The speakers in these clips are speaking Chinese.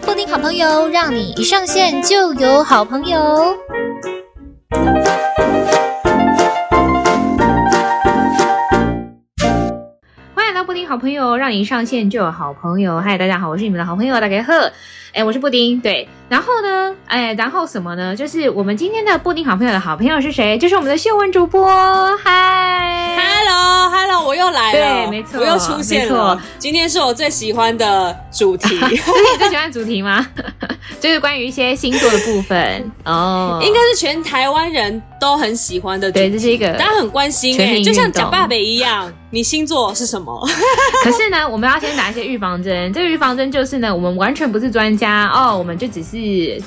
布丁好朋友，让你一上线就有好朋友。欢迎来到布丁好朋友，让你一上线就有好朋友。嗨，大家好，我是你们的好朋友大家好。哎，我是布丁，对。然后呢，哎，然后什么呢？就是我们今天的布丁好朋友的好朋友是谁？就是我们的秀文主播。嗨，Hello，Hello，我又来了，对，没错，我又出现了。今天是我最喜欢的主题，这是你最喜欢的主题吗？就是关于一些星座的部分哦，应该是全台湾人都很喜欢的主题。对，这是一个大家很关心哎，就像讲爸爸一样，你星座是什么？可是呢，我们要先打一些预防针。这个预防针就是呢，我们完全不是专家哦，我们就只是。是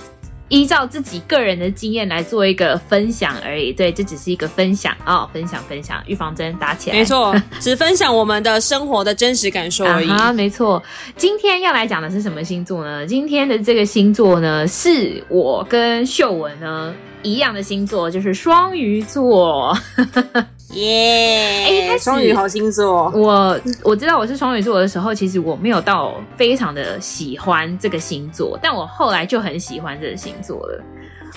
依照自己个人的经验来做一个分享而已，对，这只是一个分享啊、哦，分享分享，预防针打起来，没错，只分享我们的生活的真实感受而已。啊，没错。今天要来讲的是什么星座呢？今天的这个星座呢，是我跟秀文呢一样的星座，就是双鱼座。耶！哎，双鱼好星座。我我知道我是双鱼座的时候，其实我没有到非常的喜欢这个星座，但我后来就很喜欢这个星座了。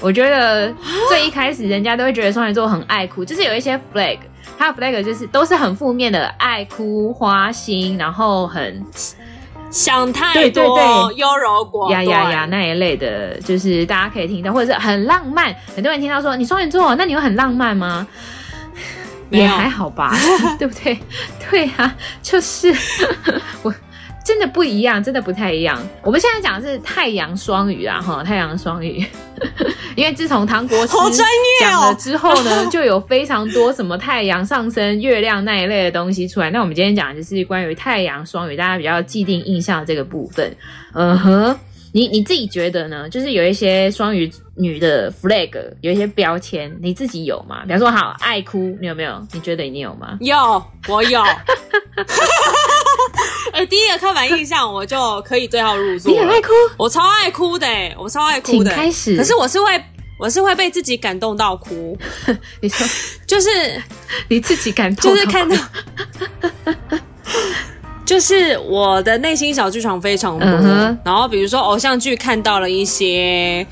我觉得最一开始人家都会觉得双鱼座很爱哭，就是有一些 flag，他的 flag 就是都是很负面的，爱哭、花心，然后很想太多、优柔寡断、呀呀呀那一类的，就是大家可以听到，或者是很浪漫。很多人听到说你双鱼座，那你有很浪漫吗？也还好吧，对不对？对啊，就是 我真的不一样，真的不太一样。我们现在讲的是太阳双鱼啊，哈，太阳双鱼。因为自从唐国师讲了之后呢，就有非常多什么太阳上升、月亮那一类的东西出来。那我们今天讲的就是关于太阳双鱼，大家比较既定印象的这个部分。嗯哼。你你自己觉得呢？就是有一些双鱼女的 flag，有一些标签，你自己有吗？比方说，好爱哭，你有没有？你觉得你有吗？有，我有。哎、欸，第一个刻板印象，我就可以对号入座。你很爱哭？我超爱哭的，我超爱哭的。开始。可是我是会，我是会被自己感动到哭。你说，就是你自己感动，就是看到。就是我的内心小剧场非常多，嗯、然后比如说偶像剧看到了一些，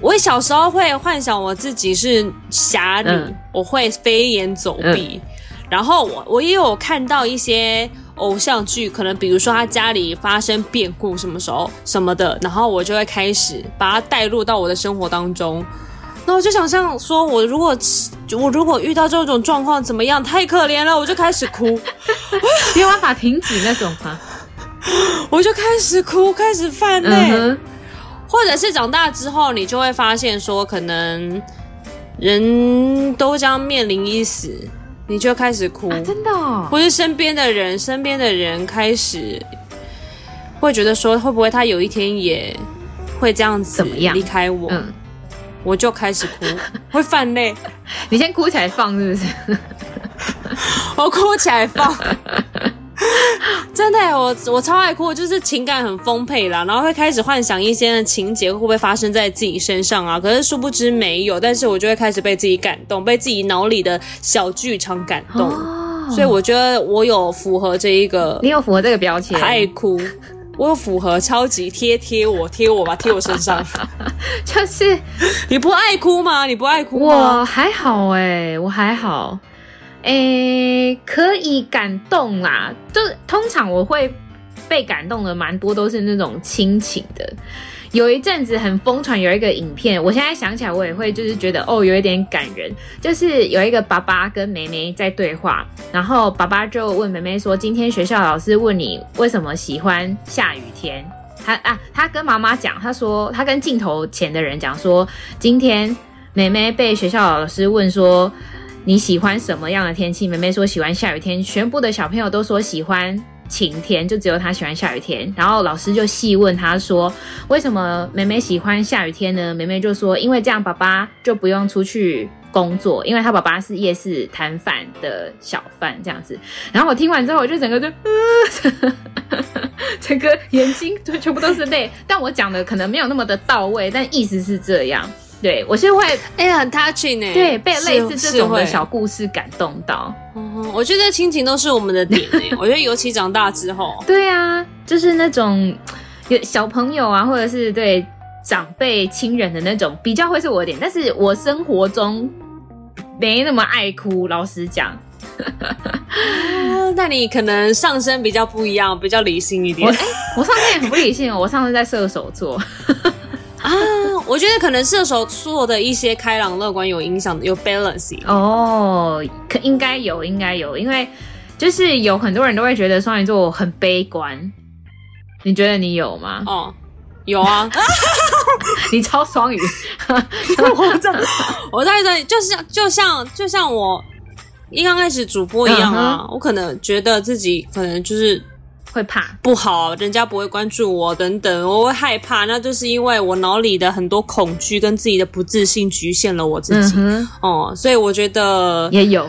我小时候会幻想我自己是侠女，嗯、我会飞檐走壁，嗯、然后我我也有看到一些偶像剧，可能比如说他家里发生变故什么时候什么的，然后我就会开始把它带入到我的生活当中。那我就想象说，我如果我如果遇到这种状况怎么样？太可怜了，我就开始哭，没有办法停止那种吗？我就开始哭，开始犯泪，嗯、哼或者是长大之后，你就会发现说，可能人都将面临一死，你就开始哭，啊、真的、哦，或是身边的人，身边的人开始会觉得说，会不会他有一天也会这样子离开我？我就开始哭，会泛泪。你先哭起来放是不是？我哭起来放，真的，我我超爱哭，就是情感很丰沛啦，然后会开始幻想一些情节会不会发生在自己身上啊？可是殊不知没有，但是我就会开始被自己感动，被自己脑里的小剧场感动。哦、所以我觉得我有符合这一个，你有符合这个标签，爱哭。我有符合超级贴贴我贴我吧，贴我身上，就是 你不爱哭吗？你不爱哭吗？我还好哎、欸，我还好，哎、欸，可以感动啦。就通常我会被感动的蛮多，都是那种亲情的。有一阵子很疯传，有一个影片，我现在想起来，我也会就是觉得哦，有一点感人。就是有一个爸爸跟妹妹在对话，然后爸爸就问妹妹说：“今天学校老师问你为什么喜欢下雨天？”他啊，他跟妈妈讲，他说他跟镜头前的人讲说：“今天妹妹被学校老师问说你喜欢什么样的天气？”妹妹说喜欢下雨天，全部的小朋友都说喜欢。晴天，就只有他喜欢下雨天，然后老师就细问他说：“为什么妹妹喜欢下雨天呢？”妹妹就说：“因为这样爸爸就不用出去工作，因为他爸爸是夜市摊贩的小贩这样子。”然后我听完之后，我就整个就，呃、整个眼睛就全部都是泪。但我讲的可能没有那么的到位，但意思是这样。对，我是会哎呀，很 touching 哎，对，被类似这种的小故事感动到。嗯，我觉得亲情都是我们的点哎，我觉得尤其长大之后，对啊，就是那种有小朋友啊，或者是对长辈亲人的那种比较会是我的点，但是我生活中没那么爱哭，老实讲。那你可能上身比较不一样，比较理性一点。我哎、欸，我上升也很不理性哦，我上次在射手座。啊，我觉得可能射手座的一些开朗乐观有影响，有 balance 哦，可应该有，应该有，因为就是有很多人都会觉得双鱼座很悲观，你觉得你有吗？哦，有啊，你超双鱼，我在，我在这里，就像就像就像我一刚开始主播一样啊，嗯、我可能觉得自己可能就是。会怕不好，人家不会关注我等等，我会害怕，那就是因为我脑里的很多恐惧跟自己的不自信局限了我自己。嗯、哦，所以我觉得也有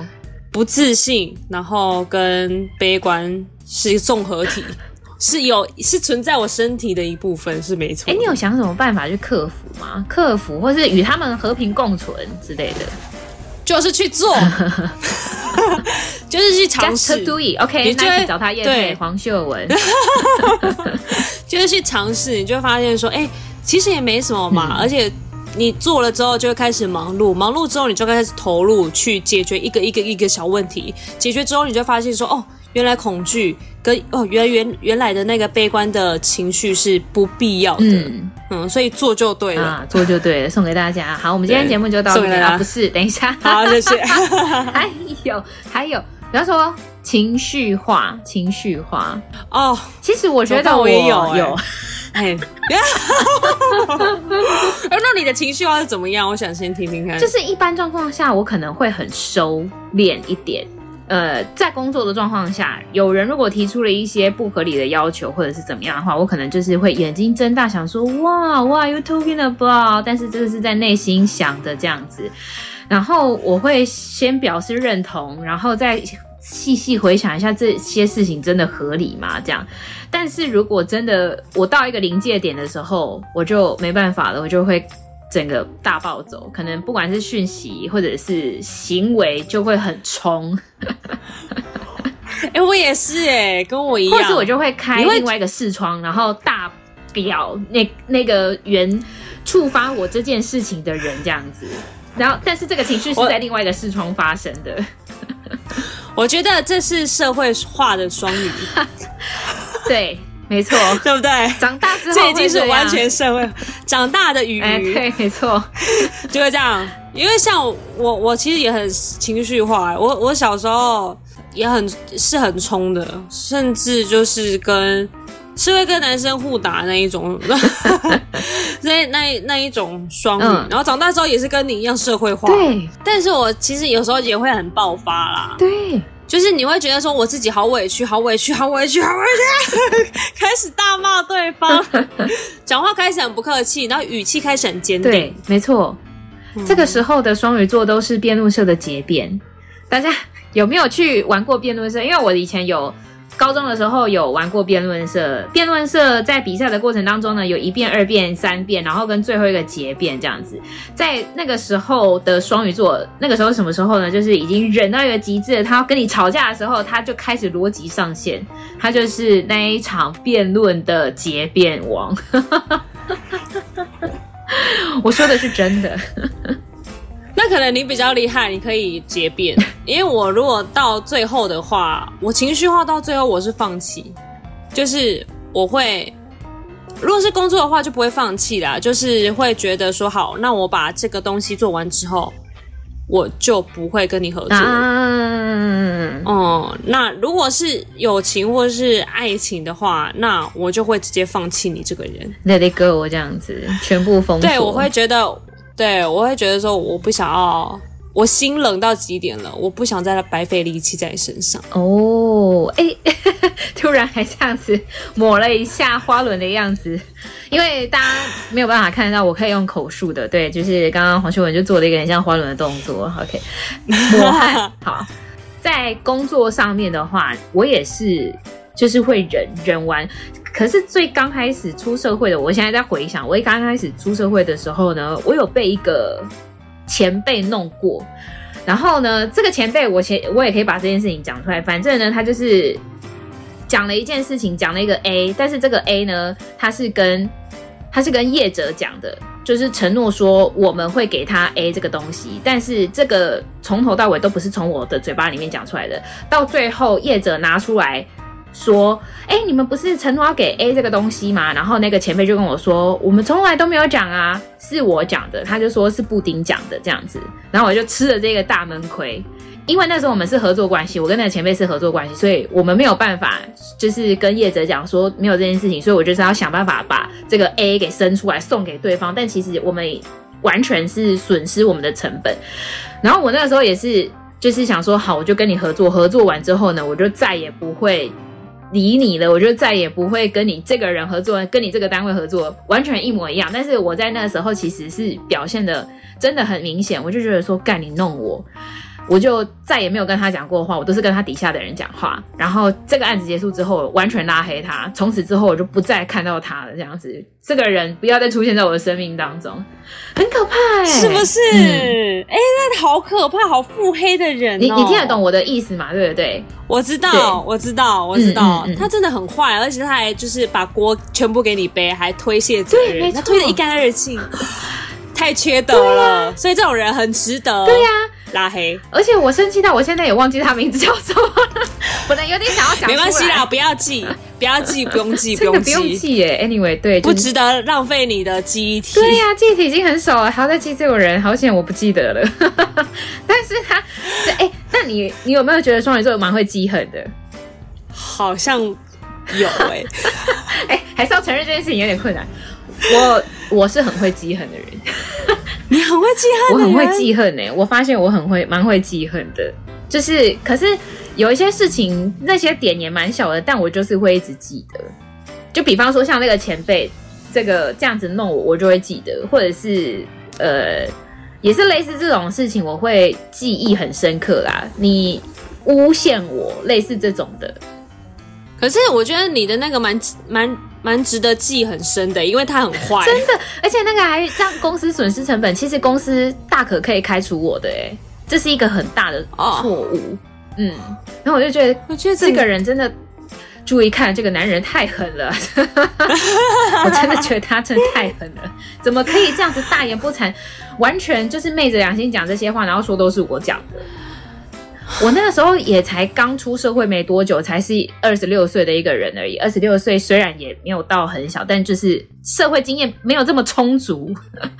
不自信，然后跟悲观是综合体，是有是存在我身体的一部分，是没错。哎，你有想什么办法去克服吗？克服，或是与他们和平共存之类的？就是去做，就是去尝试。Just do it, OK，你就会找他验对黄秀文，就是去尝试，你就会发现说，哎、欸，其实也没什么嘛。嗯、而且你做了之后，就会开始忙碌，忙碌之后，你就开始投入去解决一个一个一个小问题。解决之后，你就发现说，哦。原来恐惧跟哦，原来原原来的那个悲观的情绪是不必要的，嗯，嗯，所以做就对了，啊，做就对了，送给大家。好，我们今天节目就到这里了，不是？等一下，好，谢谢。还 有还有，比方说情绪化，情绪化哦，其实我觉得我也有有，哎，那你的情绪化是怎么样？我想先听听看。就是一般状况下，我可能会很收敛一点。呃，在工作的状况下，有人如果提出了一些不合理的要求，或者是怎么样的话，我可能就是会眼睛睁大，想说哇哇，you talking about？但是这个是在内心想的这样子，然后我会先表示认同，然后再细细回想一下这些事情真的合理吗？这样，但是如果真的我到一个临界点的时候，我就没办法了，我就会。整个大暴走，可能不管是讯息或者是行为，就会很冲。哎、欸，我也是哎、欸，跟我一样。或是我就会开另外一个视窗，然后大表那那个原触发我这件事情的人这样子。然后，但是这个情绪是在另外一个视窗发生的。我，我觉得这是社会化的双鱼。对。没错，对不对？长大之后这已经是完全社会长大的鱼对，没错，就会这样。因为像我，我其实也很情绪化。我我小时候也很是很冲的，甚至就是跟是会跟男生互打那一种，那那那一种双鱼。嗯、然后长大之后也是跟你一样社会化。对，但是我其实有时候也会很爆发啦。对。就是你会觉得说我自己好委屈，好委屈，好委屈，好委屈，开始大骂对方，讲话开始很不客气，然后语气开始很坚定。对，没错，嗯、这个时候的双鱼座都是辩论社的结辩。大家有没有去玩过辩论社？因为我以前有。高中的时候有玩过辩论社，辩论社在比赛的过程当中呢，有一辩、二辩、三辩，然后跟最后一个结辩这样子。在那个时候的双鱼座，那个时候什么时候呢？就是已经忍到一个极致，他要跟你吵架的时候，他就开始逻辑上线，他就是那一场辩论的结辩王。我说的是真的。那可能你比较厉害，你可以结辩。因为我如果到最后的话，我情绪化到最后我是放弃，就是我会，如果是工作的话就不会放弃啦，就是会觉得说好，那我把这个东西做完之后，我就不会跟你合作。嗯，哦，那如果是友情或是爱情的话，那我就会直接放弃你这个人，Let it go，这样子全部封锁。对，我会觉得。对，我会觉得说，我不想要，我心冷到极点了，我不想再白费力气在你身上。哦，哎，突然还这样子抹了一下花轮的样子，因为大家没有办法看得到，我可以用口述的。对，就是刚刚黄秀文就做了一个很像花轮的动作。OK，抹汗。好，在工作上面的话，我也是，就是会忍忍完。可是最刚开始出社会的，我现在在回想，我一刚开始出社会的时候呢，我有被一个前辈弄过，然后呢，这个前辈我前我也可以把这件事情讲出来，反正呢，他就是讲了一件事情，讲了一个 A，但是这个 A 呢，他是跟他是跟业者讲的，就是承诺说我们会给他 A 这个东西，但是这个从头到尾都不是从我的嘴巴里面讲出来的，到最后业者拿出来说，哎，你们不是承诺要给 A 这个东西吗？然后那个前辈就跟我说，我们从来都没有讲啊，是我讲的，他就说是布丁讲的这样子，然后我就吃了这个大闷亏。因为那时候我们是合作关系，我跟那个前辈是合作关系，所以我们没有办法，就是跟业者讲说没有这件事情，所以我就是要想办法把这个 A 给生出来送给对方。但其实我们完全是损失我们的成本。然后我那个时候也是，就是想说好，我就跟你合作，合作完之后呢，我就再也不会理你了，我就再也不会跟你这个人合作，跟你这个单位合作，完全一模一样。但是我在那个时候其实是表现的真的很明显，我就觉得说干你弄我。我就再也没有跟他讲过话，我都是跟他底下的人讲话。然后这个案子结束之后，完全拉黑他。从此之后，我就不再看到他了。这样子，这个人不要再出现在我的生命当中，很可怕哎、欸，是不是？哎、嗯，那好可怕，好腹黑的人、哦。你你听得懂我的意思吗？对不对？我知道，我知道，我知道，嗯嗯嗯、他真的很坏，而且他还就是把锅全部给你背，还推卸责任，对，他推得一干二净，太缺德了。啊、所以这种人很值得。对呀、啊。拉黑，而且我生气到我现在也忘记他名字叫什么了，本来有点想要讲，没关系啦，不要记，不要记，不用记，不用记，不用记耶。Anyway，对，不值得浪费你的记忆体。对呀、啊，记忆体已经很少了，还要再记这个人，好险我不记得了。但是他，哎、欸，那你你有没有觉得双鱼座蛮会记恨的？好像有哎、欸，哎、欸，还是要承认这件事情有点困难。我我是很会记恨的人。你很会记恨，我很会记恨呢、欸。我发现我很会，蛮会记恨的。就是，可是有一些事情，那些点也蛮小的，但我就是会一直记得。就比方说，像那个前辈，这个这样子弄我，我就会记得。或者是，呃，也是类似这种事情，我会记忆很深刻啦。你诬陷我，类似这种的。可是我觉得你的那个蛮蛮。蛮值得记很深的，因为他很坏，真的，而且那个还让公司损失成本。其实公司大可可以开除我的，哎，这是一个很大的错误。Oh. 嗯，然后我就觉得，我觉得这个人真的，注意看，这个男人太狠了，我真的觉得他真的太狠了，怎么可以这样子大言不惭，完全就是昧着良心讲这些话，然后说都是我讲的。我那个时候也才刚出社会没多久，才是二十六岁的一个人而已。二十六岁虽然也没有到很小，但就是社会经验没有这么充足，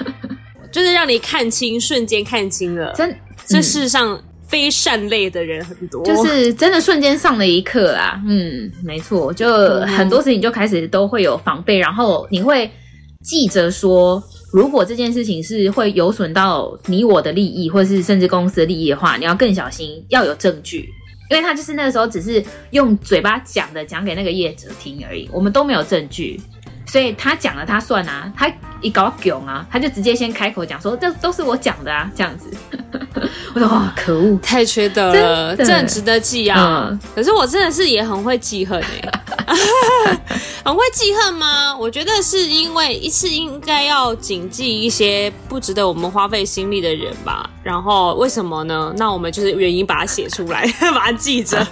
就是让你看清，瞬间看清了。真，这世上非善类的人很多，就是真的瞬间上了一课啊。嗯，没错，就很多事情就开始都会有防备，然后你会记着说。如果这件事情是会有损到你我的利益，或是甚至公司的利益的话，你要更小心，要有证据，因为他就是那个时候只是用嘴巴讲的，讲给那个业者听而已，我们都没有证据，所以他讲了他算啊，他一搞囧啊，他就直接先开口讲说，这都是我讲的啊，这样子。我说哇，可恶，太缺德了，这很值得记啊。嗯、可是我真的是也很会记恨哎、欸，很会记恨吗？我觉得是因为一次应该要谨记一些不值得我们花费心力的人吧。然后为什么呢？那我们就是原因把它写出来，把它记着，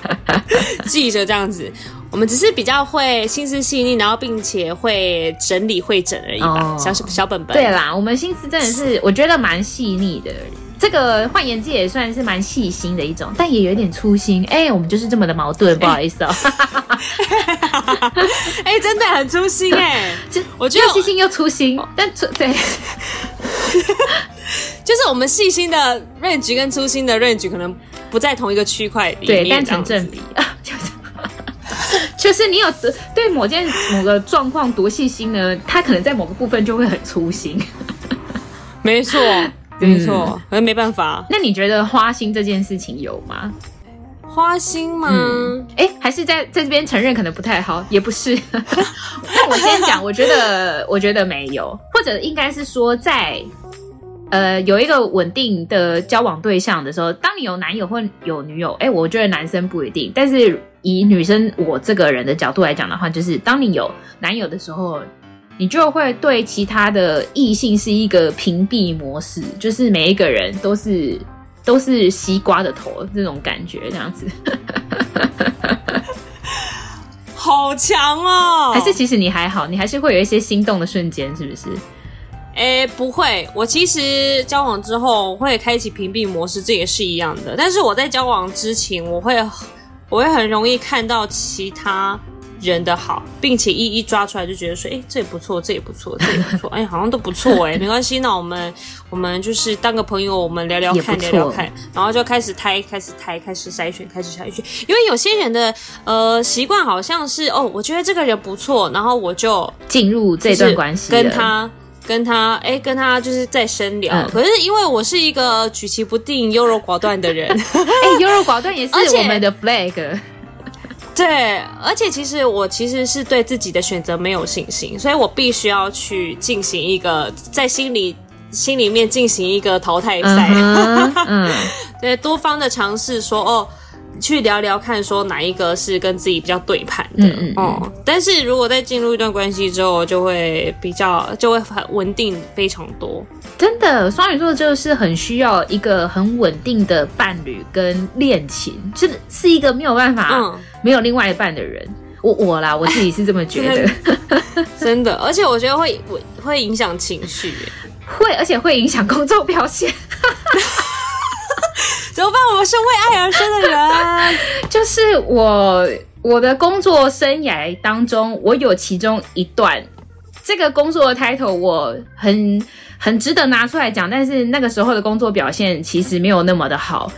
记着这样子。我们只是比较会心思细腻，然后并且会整理会整而已吧，哦、小小本本。对啦，我们心思真的是我觉得蛮细腻的。这个换言之也算是蛮细心的一种，但也有点粗心。哎，我们就是这么的矛盾，不好意思哦。哎，真的很粗心哎，就我觉得又细心又粗心，但粗对，就是我们细心的 range 跟粗心的 range 可能不在同一个区块里面，对，但成正比。就是你有对某件某个状况多细心呢，他可能在某个部分就会很粗心。没错，没错，可能、嗯、没办法。那你觉得花心这件事情有吗？花心吗？哎、嗯，还是在在这边承认可能不太好，也不是。那我先讲，我觉得我觉得没有，或者应该是说在。呃，有一个稳定的交往对象的时候，当你有男友或有女友，哎，我觉得男生不一定，但是以女生我这个人的角度来讲的话，就是当你有男友的时候，你就会对其他的异性是一个屏蔽模式，就是每一个人都是都是西瓜的头这种感觉，这样子。好强哦！还是其实你还好，你还是会有一些心动的瞬间，是不是？诶，不会，我其实交往之后会开启屏蔽模式，这也是一样的。但是我在交往之前，我会我会很容易看到其他人的好，并且一一抓出来，就觉得说，诶，这也不错，这也不错，这也不错，哎，好像都不错，哎，没关系，那我们我们就是当个朋友，我们聊聊看，聊聊看，然后就开始筛，开始筛，开始筛选，开始筛选。因为有些人的呃习惯好像是哦，我觉得这个人不错，然后我就进入这段关系，跟他。跟他哎，跟他就是在深聊。嗯、可是因为我是一个举棋不定、优柔寡断的人，哎，优柔寡断也是 我们的 flag。对，而且其实我其实是对自己的选择没有信心，所以我必须要去进行一个在心里心里面进行一个淘汰赛。嗯，嗯对，多方的尝试说哦。去聊聊看，说哪一个是跟自己比较对盘的，嗯嗯，哦、嗯。但是如果在进入一段关系之后，就会比较就会很稳定非常多。真的，双鱼座就是很需要一个很稳定的伴侣跟恋情，是是一个没有办法、嗯、没有另外一半的人。我我啦，我自己是这么觉得，真的，而且我觉得会会会影响情绪，会，而且会影响工作表现。怎么办？我们是为爱而生的人，就是我我的工作生涯当中，我有其中一段这个工作的 title，我很很值得拿出来讲。但是那个时候的工作表现其实没有那么的好，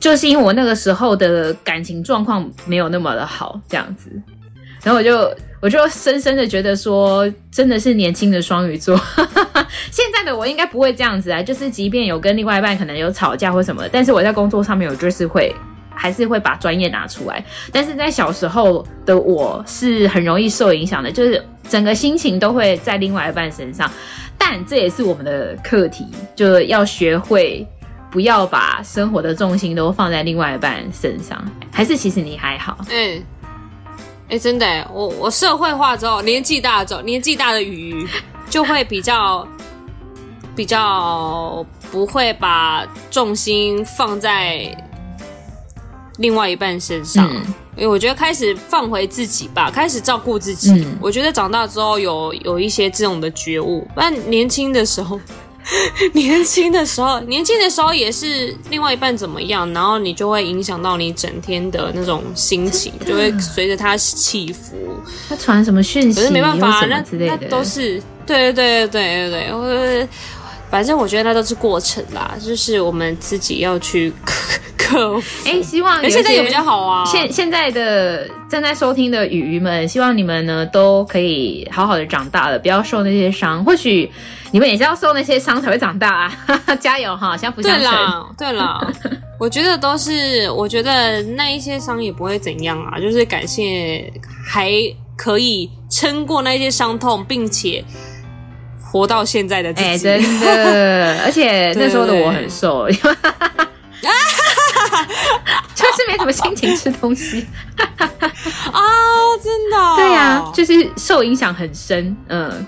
就是因为我那个时候的感情状况没有那么的好，这样子，然后我就。我就深深的觉得说，真的是年轻的双鱼座。现在的我应该不会这样子啊，就是即便有跟另外一半可能有吵架或什么，但是我在工作上面，我就是会还是会把专业拿出来。但是在小时候的我是很容易受影响的，就是整个心情都会在另外一半身上。但这也是我们的课题，就要学会不要把生活的重心都放在另外一半身上。还是其实你还好？嗯。哎、欸，真的，我我社会化之后，年纪大之后，年纪大的鱼就会比较比较不会把重心放在另外一半身上，嗯、因为我觉得开始放回自己吧，开始照顾自己。嗯、我觉得长大之后有有一些这种的觉悟，不然年轻的时候。年轻的时候，年轻的时候也是另外一半怎么样，然后你就会影响到你整天的那种心情，就会随着他起伏。他传什么讯息？可是没办法，那那都是对对对对对对，我 反正我觉得那都是过程啦，就是我们自己要去 克克服。哎，希望现在也比较好啊。现现在的正在收听的鱼鱼们，希望你们呢都可以好好的长大了，不要受那些伤。或许。你们也是要受那些伤才会长大啊！加油哈，相辅相成。对了，对了，我觉得都是，我觉得那一些伤也不会怎样啊，就是感谢还可以撑过那些伤痛，并且活到现在的自己。欸、真的，而且那时候的我很瘦，就是没什么心情吃东西啊，真的，对呀、啊，就是受影响很深，嗯。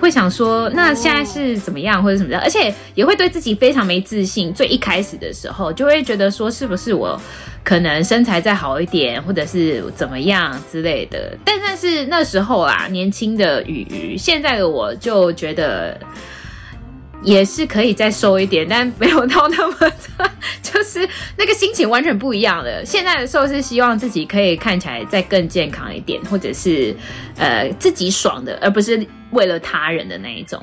会想说，那现在是怎么样，或者什么的，而且也会对自己非常没自信。最一开始的时候，就会觉得说，是不是我可能身材再好一点，或者是怎么样之类的。但但是那时候啊，年轻的鱼鱼，现在的我就觉得。也是可以再瘦一点，但没有到那么的，就是那个心情完全不一样了。现在的瘦是希望自己可以看起来再更健康一点，或者是呃自己爽的，而不是为了他人的那一种，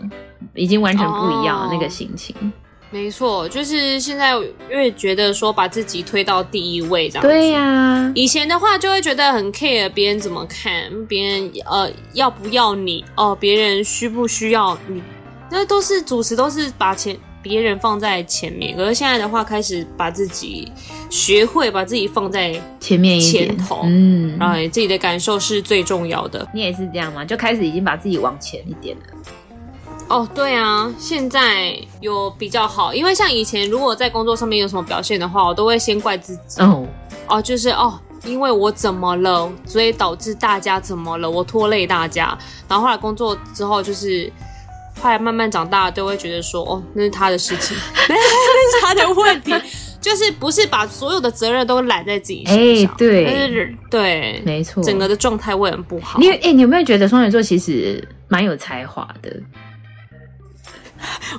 已经完全不一样的那个心情。哦，没错，就是现在因为觉得说把自己推到第一位这样子。对呀，啊，以前的话就会觉得很 care 别人怎么看，别人呃要不要你哦，别人需不需要你。那都是主持，都是把前别人放在前面。可是现在的话，开始把自己学会把自己放在前面一点，前头，嗯，然后自己的感受是最重要的。你也是这样吗？就开始已经把自己往前一点了。哦，对啊，现在有比较好，因为像以前，如果在工作上面有什么表现的话，我都会先怪自己。哦，哦，就是哦，因为我怎么了，所以导致大家怎么了，我拖累大家。然后后来工作之后，就是。后来慢慢长大，都会觉得说，哦，那是他的事情，那是他的问题，就是不是把所有的责任都揽在自己身上，哎，对，但是对，没错，整个的状态会很不好。你哎，你有没有觉得双鱼座其实蛮有才华的？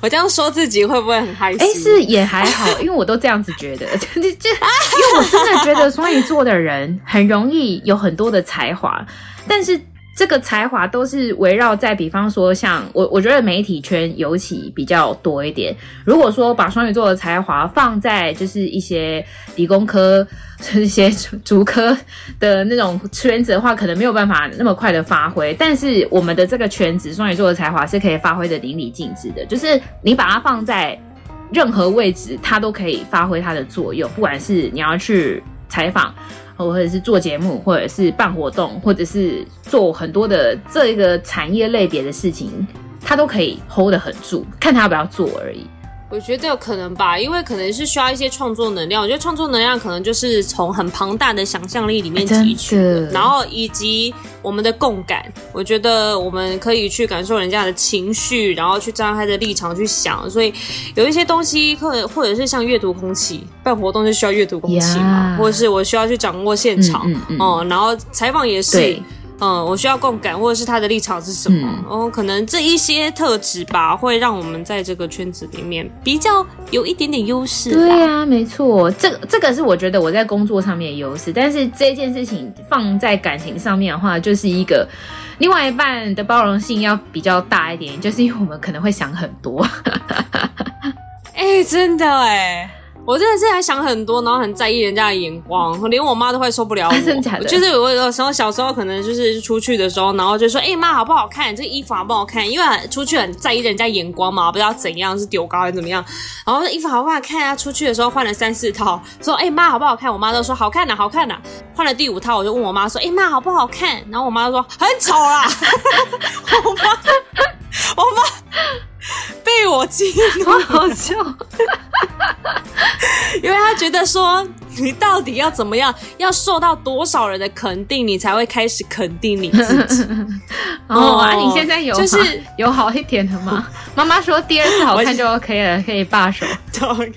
我这样说自己会不会很害羞？哎，是也还好，因为我都这样子觉得，就就因为我真的觉得双鱼座的人很容易有很多的才华，但是。这个才华都是围绕在，比方说像我，我觉得媒体圈尤其比较多一点。如果说把双鱼座的才华放在就是一些理工科、一些主科的那种圈子的话，可能没有办法那么快的发挥。但是我们的这个圈子，双鱼座的才华是可以发挥的淋漓尽致的。就是你把它放在任何位置，它都可以发挥它的作用。不管是你要去采访。或者是做节目，或者是办活动，或者是做很多的这个产业类别的事情，他都可以 hold 得很住，看他要不要做而已。我觉得有可能吧，因为可能是需要一些创作能量。我觉得创作能量可能就是从很庞大的想象力里面提取的，然后以及我们的共感。我觉得我们可以去感受人家的情绪，然后去站在他的立场去想。所以有一些东西，或者或者是像阅读空气，办活动就需要阅读空气嘛.或者是我需要去掌握现场，嗯，嗯，嗯，嗯，然后采访也是。嗯，我需要共感，或者是他的立场是什么？嗯，哦，可能这一些特质吧，会让我们在这个圈子里面比较有一点点优势。对啊，没错，这个这个是我觉得我在工作上面的优势。但是这件事情放在感情上面的话，就是一个另外一半的包容性要比较大一点，就是因为我们可能会想很多。哎、欸，真的哎。我真的是还想很多，然后很在意人家的眼光，连我妈都快受不了我。真的假的？就是我有时候小时候可能就是出去的时候，然后就说：“哎、欸、妈，好不好看？这个衣服好不好看？”因为出去很在意人家眼光嘛，不知道怎样是丢高还是怎么样。然后衣服好不好看啊？出去的时候换了三四套，说：“哎、欸、妈，好不好看？”我妈都说：“好看呐，好看呐。”换了第五套，我就问我妈说：“哎、欸、妈，好不好看？”然后我妈就说：“很丑啦。”我妈，我妈被我激怒，好笑。因为他觉得说，你到底要怎么样，要受到多少人的肯定，你才会开始肯定你自己。哦，啊，你现在有就是有好一点的吗？妈妈说第二次好看就 OK 了，可以罢手。OK，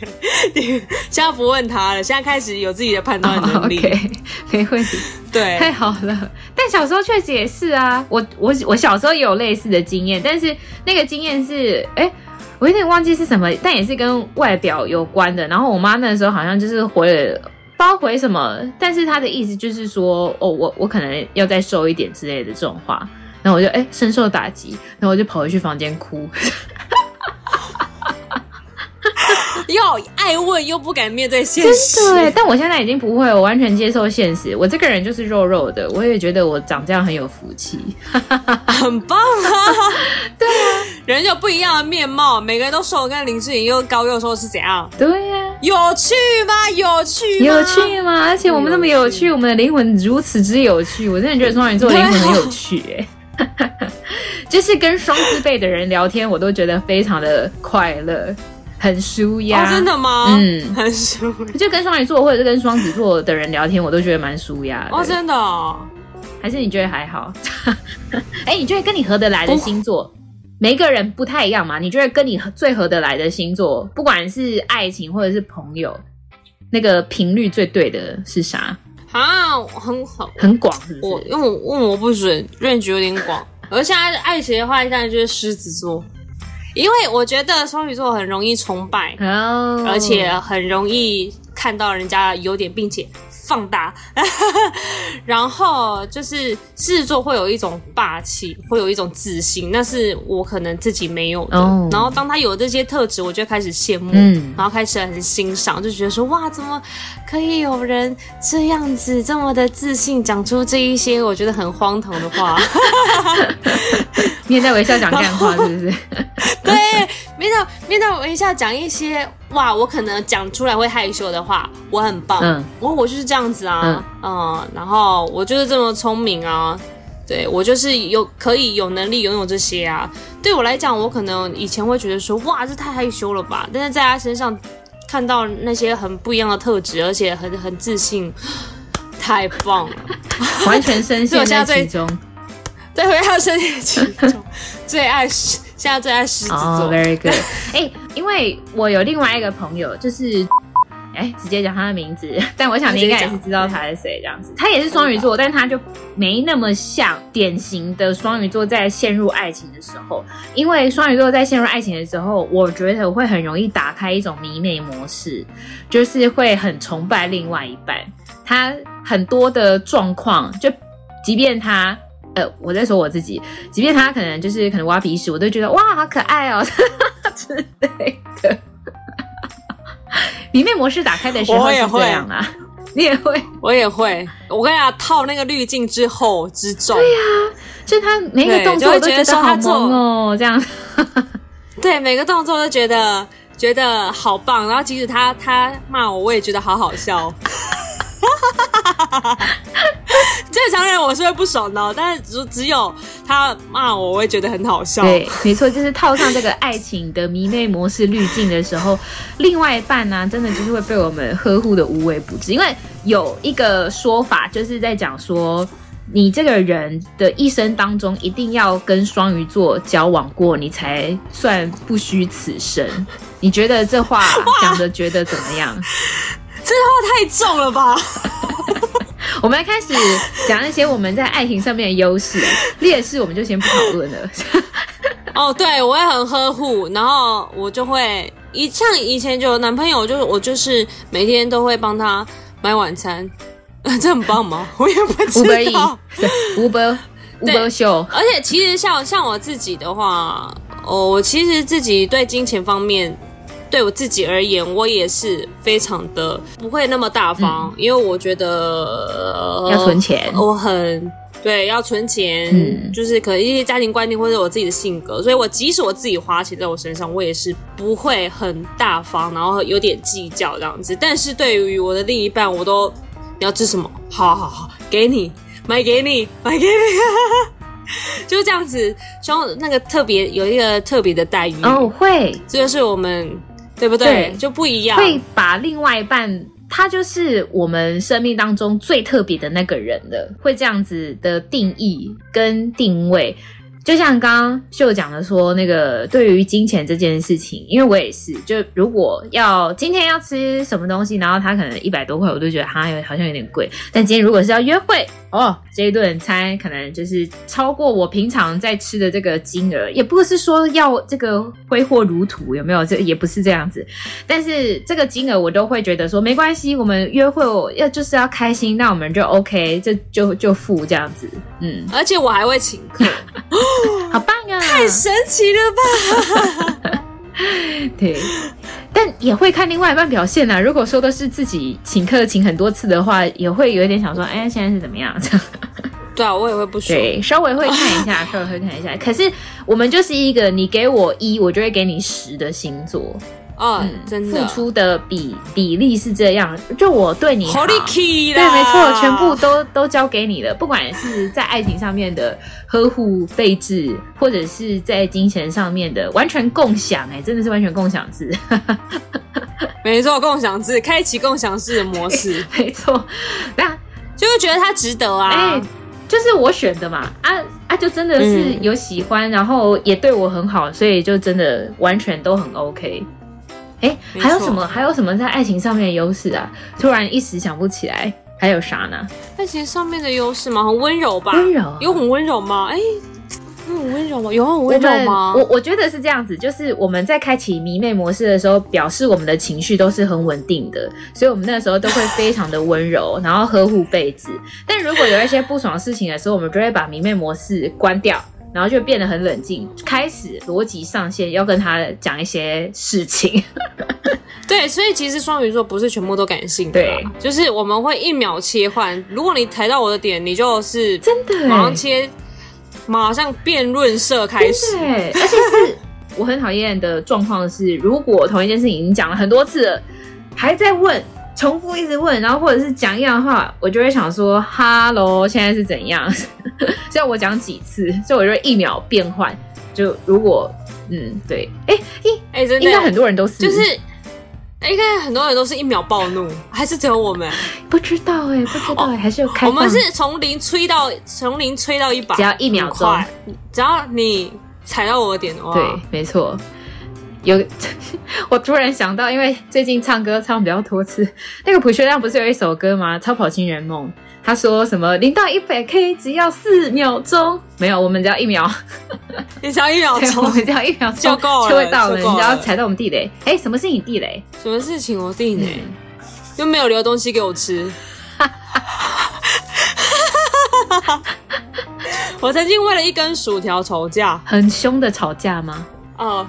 现在不问他了，现在开始有自己的判断能力。Oh, OK，没问题。对，太好了。但小时候确实也是啊，我我我小时候也有类似的经验，但是那个经验是，哎、我有点忘记是什么，但也是跟外表有关的。然后我妈那时候好像就是回了，不知道回什么，但是她的意思就是说，哦，我我可能要再瘦一点之类的这种话。然后我就哎深受打击，然后我就跑回去房间哭。又爱问又不敢面对现实，对，但我现在已经不会，我完全接受现实。我这个人就是肉肉的，我也觉得我长这样很有福气，很棒啊！对啊，人有不一样的面貌，每个人都瘦，跟林志颖又高又瘦是怎样？对呀、啊，有趣吗？有趣吗？有趣吗？而且我们那么有趣，有趣我们的灵魂如此之有趣，我真的觉得双鱼座的灵魂很有趣哎、欸，就是跟双字辈的人聊天，我都觉得非常的快乐。很舒压、哦，真的吗？嗯，很舒。就跟双鱼座或者是跟双子座的人聊天，我都觉得蛮舒压的。哦，真的、哦？还是你觉得还好？哎、欸，你觉得跟你合得来的星座，每一个人不太一样嘛？你觉得跟你最合得来的星座，不管是爱情或者是朋友，那个频率最对的是啥？啊，很好，很广？我因为我问我不准，range 有点广。而现在爱情的话，现在就是狮子座。因为我觉得双鱼座很容易崇拜，oh. 而且很容易看到人家优点，并且放大。然后就是狮子座会有一种霸气，会有一种自信，那是我可能自己没有的。Oh. 然后当他有这些特质，我就开始羡慕，嗯，然后开始很欣赏，就觉得说哇，怎么可以有人这样子这么的自信，讲出这一些我觉得很荒唐的话。你也在微笑讲干话，是不是？对，面带面带微笑讲一些哇，我可能讲出来会害羞的话，我很棒，嗯，我我就是这样子啊，嗯，嗯，然后我就是这么聪明啊，对，我就是有可以有能力拥有这些啊。对我来讲，我可能以前会觉得说哇，这太害羞了吧，但是在他身上看到那些很不一样的特质，而且很很自信，太棒了，完全深陷 在其中。对，回到深陷其中，最爱狮，现在最爱狮子座。Oh, very good。哎、欸，因为我有另外一个朋友，就是哎，直接讲他的名字。但我想你应该也是知道他是谁这样子。他也是双鱼座，但他就没那么像典型的双鱼座在陷入爱情的时候。因为双鱼座在陷入爱情的时候，我觉得我会很容易打开一种迷妹模式，就是会很崇拜另外一半。他很多的状况，就即便他。呃，我在说我自己，即便他可能就是可能挖鼻屎，我都觉得哇，好可爱哦 之类的。迷妹模式打开的时候是这样啊，你也会，我也会。我跟你讲，套那个滤镜之后之重，对呀、啊，就他每一个动作我都觉得好萌哦，这样。对，每个动作都觉得觉得好棒，然后即使他他骂我，我也觉得好好笑。正常人我是会不爽的，但是只只有他骂我，我会觉得很好笑。对，没错，就是套上这个爱情的迷妹模式滤镜的时候，另外一半呢、啊，真的就是会被我们呵护的无微不至。因为有一个说法，就是在讲说，你这个人的一生当中，一定要跟双鱼座交往过，你才算不虚此生。你觉得这话讲的觉得怎么样？这话太重了吧！我们来开始讲一些我们在爱情上面的优势，劣势我们就先不讨论了。哦，对，我也很呵护，然后我就会一像以前就有男朋友，就是我就是每天都会帮他买晚餐，这很棒吗？我也不知道。五百五百秀，而且其实像像我自己的话，哦，我其实自己对金钱方面。对我自己而言，我也是非常的不会那么大方，嗯、因为我觉得、呃、要存钱，我很对要存钱，嗯、就是可能一些家庭观念或者我自己的性格，所以我即使我自己花钱在我身上，我也是不会很大方，然后有点计较这样子。但是对于我的另一半，我都你要吃什么？好好好，给你买给你买给你，就是这样子，双那个特别有一个特别的待遇哦，会，这就是我们。对不对？对，就不一样。会把另外一半，他就是我们生命当中最特别的那个人的，会这样子的定义跟定位。就像刚刚秀讲的说，那个对于金钱这件事情，因为我也是，就如果要今天要吃什么东西，然后他可能一百多块，我都觉得哈有好像有点贵。但今天如果是要约会，哦，这一顿餐可能就是超过我平常在吃的这个金额，也不是说要这个挥霍如土，有没有？这也不是这样子。但是这个金额我都会觉得说没关系，我们约会我要就是要开心，那我们就 OK，这就就付这样子。嗯，而且我还会请客。好棒啊！太神奇了吧！对，但也会看另外一半表现啊。如果说的是自己请客请很多次的话，也会有一点想说，哎，现在是怎么样？对啊，我也会不说。对，稍微会看一下，稍微会看一下。可是我们就是一个，你给我一，我就会给你十的星座。哦，嗯、真的，付出的比比例是这样，就我对你好，对，没错，全部都都交给你了，不管是在爱情上面的呵护备至，或者是在金钱上面的完全共享，哎，真的是完全共享制，没错，共享制，开启共享式的模式，没错，那就会觉得他值得啊，哎，就是我选的嘛，啊啊，就真的是有喜欢，嗯、然后也对我很好，所以就真的完全都很 OK。哎，还有什么？还有什么在爱情上面的优势啊？突然一时想不起来，还有啥呢？爱情上面的优势吗？很温柔吧？温柔有很温柔吗？哎，很温柔吗？有很温柔吗？我我觉得是这样子，就是我们在开启迷妹模式的时候，表示我们的情绪都是很稳定的，所以我们那个时候都会非常的温柔，然后呵护被子。但如果有一些不爽的事情的时候，我们就会把迷妹模式关掉。然后就变得很冷静，开始逻辑上线，要跟他讲一些事情。对，所以其实双鱼座不是全部都感性的，对，就是我们会一秒切换。如果你抬到我的点，你就是真的马上切，马上辩论社开始。对，而且是我很讨厌的状况是，如果同一件事情已经讲了很多次了，还在问。重复一直问，然后或者是讲一样的话，我就会想说哈喽，现在是怎样？所以我讲几次，所以我就会一秒变换。就如果嗯，对，哎、欸，一哎，真的，应该很多人都是，就是应该很多人都是一秒暴怒，还是只有我们？不知道哎、欸，不知道哎、还是有开放。我们是从零吹到从零吹到一百，只要一秒钟，只要你踩到我的点的话，对，没错。有，我突然想到，因为最近唱歌唱比较多次，那个朴学亮不是有一首歌吗？《超跑情人梦》，他说什么零到一百 K 只要四秒钟，没有，我们只要一秒，你只要一秒钟，我们只要一秒钟就够了，就会到了，了你只要踩到我们地雷。哎，什么是你地雷？什么事情我地雷？嗯、又没有留东西给我吃。我曾经为了一根薯条吵架，很凶的吵架吗？哦。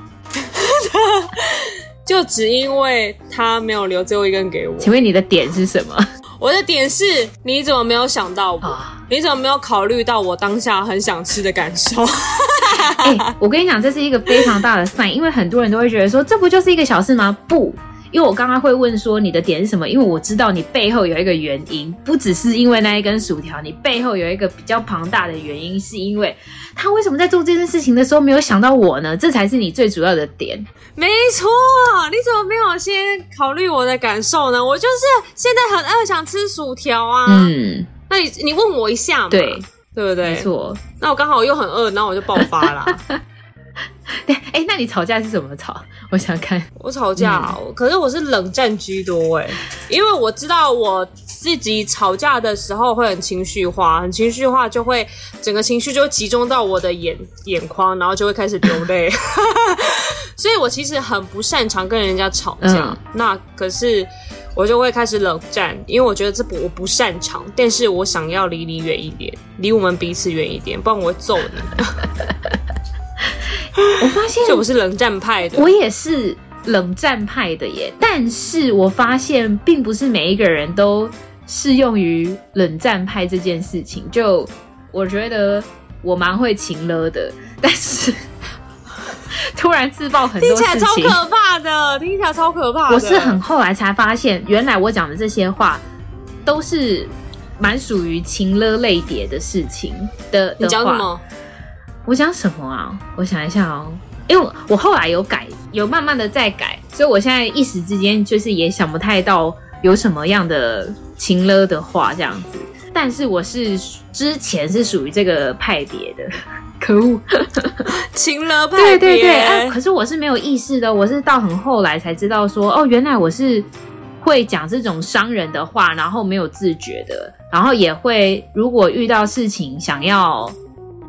就只因为他没有留最后一根给我。请问你的点是什么？我的点是，你怎么没有想到我？哦、你怎么没有考虑到我当下很想吃的感受？哎、欸，我跟你讲，这是一个非常大的 sign，因为很多人都会觉得说，这不就是一个小事吗？不。因为我刚刚会问说你的点是什么？因为我知道你背后有一个原因，不只是因为那一根薯条，你背后有一个比较庞大的原因，是因为他为什么在做这件事情的时候没有想到我呢？这才是你最主要的点。没错，你怎么没有先考虑我的感受呢？我就是现在很饿，想吃薯条啊。嗯，那你你问我一下嘛，对对不对？没错。那我刚好又很饿，然后我就爆发了。哎、欸，那你吵架是怎么吵？我想看。我吵架，嗯、可是我是冷战居多哎，因为我知道我自己吵架的时候会很情绪化，很情绪化就会整个情绪就会集中到我的眼眼眶，然后就会开始流泪。所以我其实很不擅长跟人家吵架。嗯、那可是我就会开始冷战，因为我觉得这不我不擅长，但是我想要离你远一点，离我们彼此远一点，不然我会揍你。我发现，就我是冷战派的，我也是冷战派的耶。但是我发现，并不是每一个人都适用于冷战派这件事情。就我觉得我蛮会情勒的，但是 突然自爆很多事情，听起来超可怕的，听起来超可怕的。我是很后来才发现，原来我讲的这些话都是蛮属于情勒类别的事情的。你讲什么？我讲什么啊？我想一下哦，因为我后来有改，有慢慢的在改，所以我现在一时之间就是也想不太到有什么样的情勒的话这样子。但是我是之前是属于这个派别的，可恶，情勒派别。对对对，哎，可是我是没有意识的，我是到很后来才知道说，哦，原来我是会讲这种伤人的话，然后没有自觉的，然后也会如果遇到事情想要。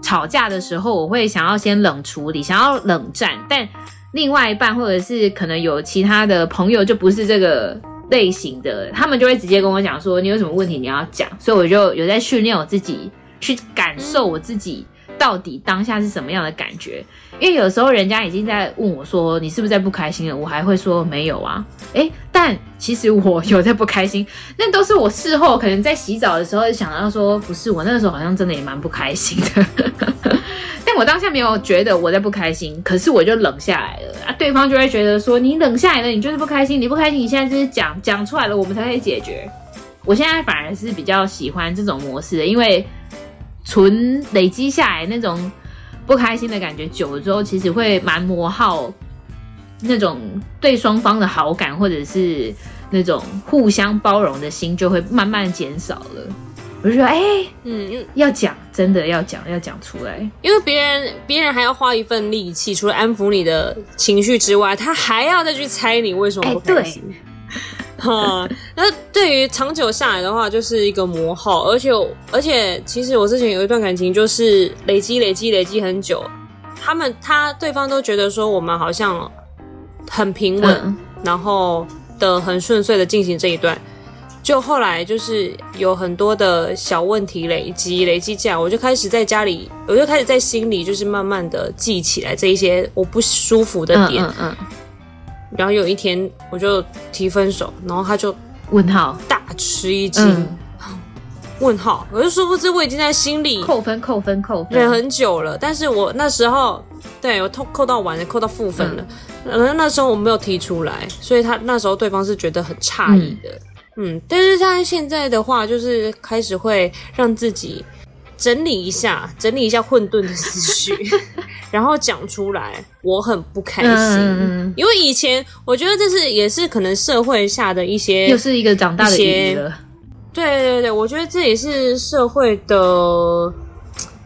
吵架的时候，我会想要先冷处理，想要冷战。但另外一半或者是可能有其他的朋友，就不是这个类型的，他们就会直接跟我讲说：“你有什么问题你要讲。”所以我就有在训练我自己去感受我自己到底当下是什么样的感觉。因为有时候人家已经在问我说：“你是不是在不开心了？”我还会说：“没有啊。”诶，但其实我有在不开心，那都是我事后可能在洗澡的时候想到说：“不是，我那个时候好像真的也蛮不开心的。”但我当下没有觉得我在不开心，可是我就冷下来了啊。对方就会觉得说：“你冷下来了，你就是不开心，你不开心，你现在就是讲讲出来了，我们才可以解决。”我现在反而是比较喜欢这种模式的，因为纯累积下来那种。不开心的感觉久了之后，其实会蛮磨耗那种对双方的好感，或者是那种互相包容的心，就会慢慢减少了。我就说，哎、欸，嗯，要讲，真的要讲，要讲出来，因为别人别人还要花一份力气，除了安抚你的情绪之外，他还要再去猜你为什么不开心。欸 哈，那对于长久下来的话，就是一个磨耗，而且而且，其实我之前有一段感情，就是累积累积累积很久，他们他对方都觉得说我们好像很平稳，嗯、然后的很顺遂的进行这一段，就后来就是有很多的小问题累积累积这样，我就开始在家里，我就开始在心里就是慢慢的记起来这一些我不舒服的点。嗯嗯嗯然后有一天我就提分手，然后他就问号。大吃一惊，嗯、问号，我就殊不知我已经在心里扣分扣分扣分。忍很久了，但是我那时候对我扣扣到完了，扣到负分了，然后、嗯、那时候我没有提出来，所以他那时候对方是觉得很诧异的，嗯，嗯，但是他现在的话就是开始会让自己。整理一下，整理一下混沌的思绪，然后讲出来，我很不开心，嗯、因为以前我觉得这是也是可能社会下的一些，又是一个长大的一些，对对对，我觉得这也是社会的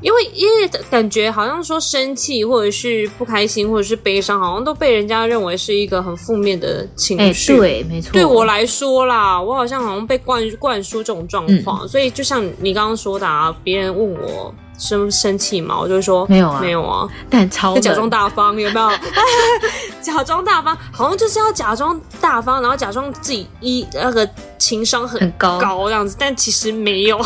因为因为感觉好像说生气或者是不开心或者是悲伤，好像都被人家认为是一个很负面的情绪。欸、对，没错。对我来说啦，我好像好像被灌灌输这种状况，嗯、所以就像你刚刚说的啊，别人问我生生气嘛，我就会说没有啊，没有啊，但超假装大方，有没有？假装大方，好像就是要假装大方，然后假装自己一那个情商很高。高这样子，但其实没有。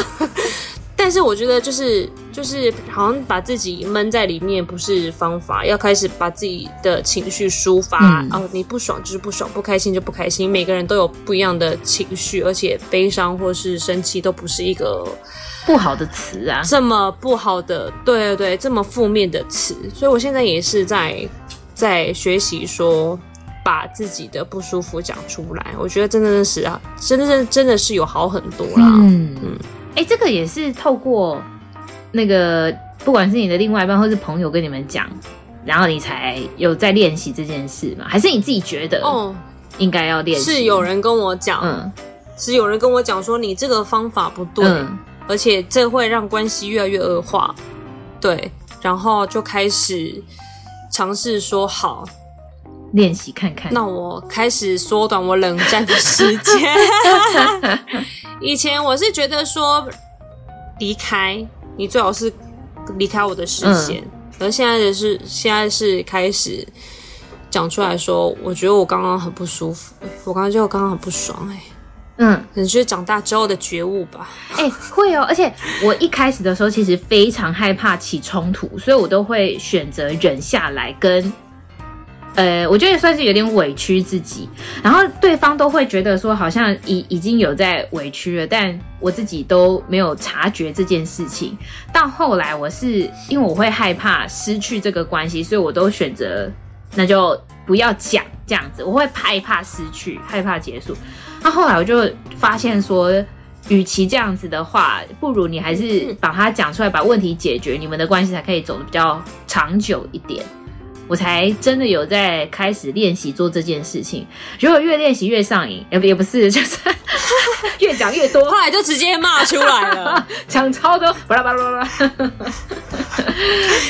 但是我觉得就是就是好像把自己闷在里面不是方法，要开始把自己的情绪抒发。嗯、哦，你不爽就是不爽，不开心就不开心。每个人都有不一样的情绪，而且悲伤或是生气都不是一个不好的词啊，这么不好的，对对对，这么负面的词。所以我现在也是在在学习说，把自己的不舒服讲出来。我觉得真的是啊，真的真真的是有好很多啦。嗯嗯。哎，这个也是透过那个，不管是你的另外一半或是朋友跟你们讲，然后你才有在练习这件事吗？还是你自己觉得哦，应该要练习？是有人跟我讲，嗯，是有人跟我讲说你这个方法不对，嗯，而且这会让关系越来越恶化，对，然后就开始尝试说好。练习看看，那我开始缩短我冷战的时间。以前我是觉得说离开你最好是离开我的视线，嗯、而现在的是现在是开始讲出来说，我觉得我刚刚很不舒服，我刚刚就刚刚很不爽，哎，嗯，可能是长大之后的觉悟吧。哎、欸，会哦，而且我一开始的时候其实非常害怕起冲突，所以我都会选择忍下来跟。呃，我觉得算是有点委屈自己，然后对方都会觉得说好像已已经有在委屈了，但我自己都没有察觉这件事情。到后来，我是因为我会害怕失去这个关系，所以我都选择那就不要讲这样子。我会害怕失去，害怕结束。那后来我就发现说，与其这样子的话，不如你还是把它讲出来，把问题解决，你们的关系才可以走得比较长久一点。我才真的有在开始练习做这件事情，如果越练习越上瘾，也不也不是，就是 越讲越多，后来就直接骂出来了，讲超多，巴拉巴拉巴拉。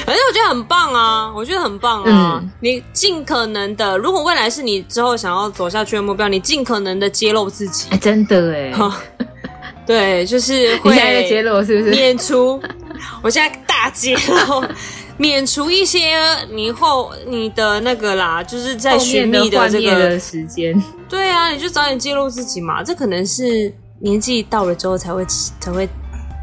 反正我觉得很棒啊，我觉得很棒啊。嗯、你尽可能的，如果未来是你之后想要走下去的目标，你尽可能的揭露自己。欸、真的哎，对，就是会揭露是不是？免除，我现在大揭露。免除一些你后你的那个啦，就是在寻觅的这个的时间。对啊，你就早点揭露自己嘛，这可能是年纪到了之后才会才会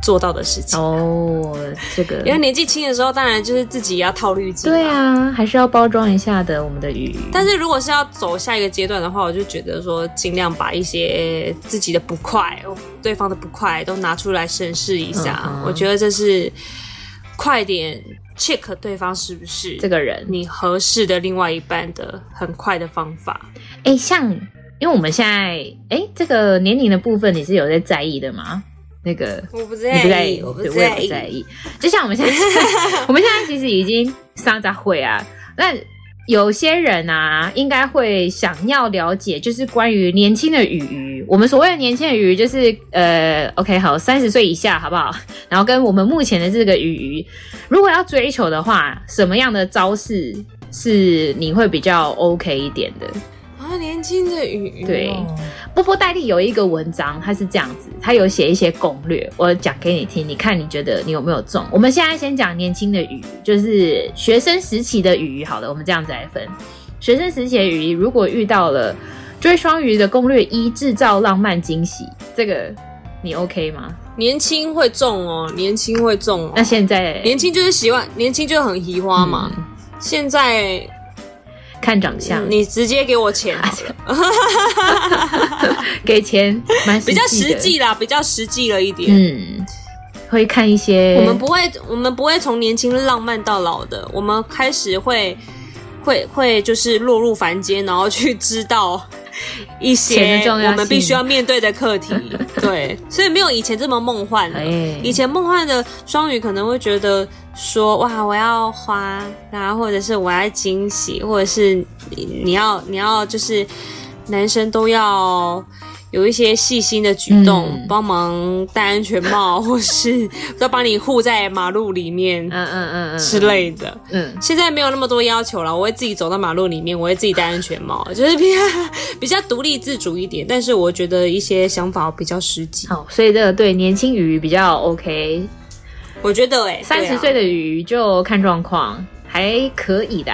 做到的事情哦。这个，因为年纪轻的时候，当然就是自己要套滤镜。对啊，还是要包装一下的我们的鱼。但是如果是要走下一个阶段的话，我就觉得说尽量把一些自己的不快、对方的不快都拿出来审视一下。嗯、我觉得这是快点。Check 对方是不是这个人，你合适的另外一半的很快的方法。哎、欸，像因为我们现在，哎、欸，这个年龄的部分你是有在在意的吗？那个我不在意，我不在意，我也不在意。就像我们现在，我们现在其实已经三十岁啊，那。有些人啊，应该会想要了解，就是关于年轻的鱼鱼。我们所谓的年轻的鱼鱼，就是呃，OK，好，三十岁以下，好不好？然后跟我们目前的这个鱼鱼，如果要追求的话，什么样的招式是你会比较 OK 一点的？年轻的鱼，对，波波戴利有一个文章，他是这样子，他有写一些攻略，我讲给你听，你看你觉得你有没有中？我们现在先讲年轻的鱼，就是学生时期的鱼。好的，我们这样子来分，学生时期的鱼，如果遇到了追双鱼的攻略一，制造浪漫惊喜，这个你 OK 吗？年轻会中哦，年轻会中哦。那现在年轻就是喜欢，年轻就很喜欢嘛。嗯、现在。看长相，你直接给我钱，给钱蛮比较实际啦，比较实际了一点。嗯，会看一些，我们不会，我们不会从年轻浪漫到老的，我们开始会会会就是落入凡间，然后去知道。一些我们必须要面对的课题，对，所以没有以前这么梦幻了。以前梦幻的双鱼可能会觉得说，哇，我要花，然后或者是我要惊喜，或者是你要你要就是男生都要有一些细心的举动，帮、嗯、忙戴安全帽，或是要帮你护在马路里面，嗯嗯嗯嗯之类的。嗯，现在没有那么多要求了，我会自己走到马路里面，我会自己戴安全帽，就是比较比较独立自主一点。但是我觉得一些想法比较实际。好，所以这个对年轻鱼比较 OK。我觉得哎、欸，三十岁的鱼就看状况。还可以的，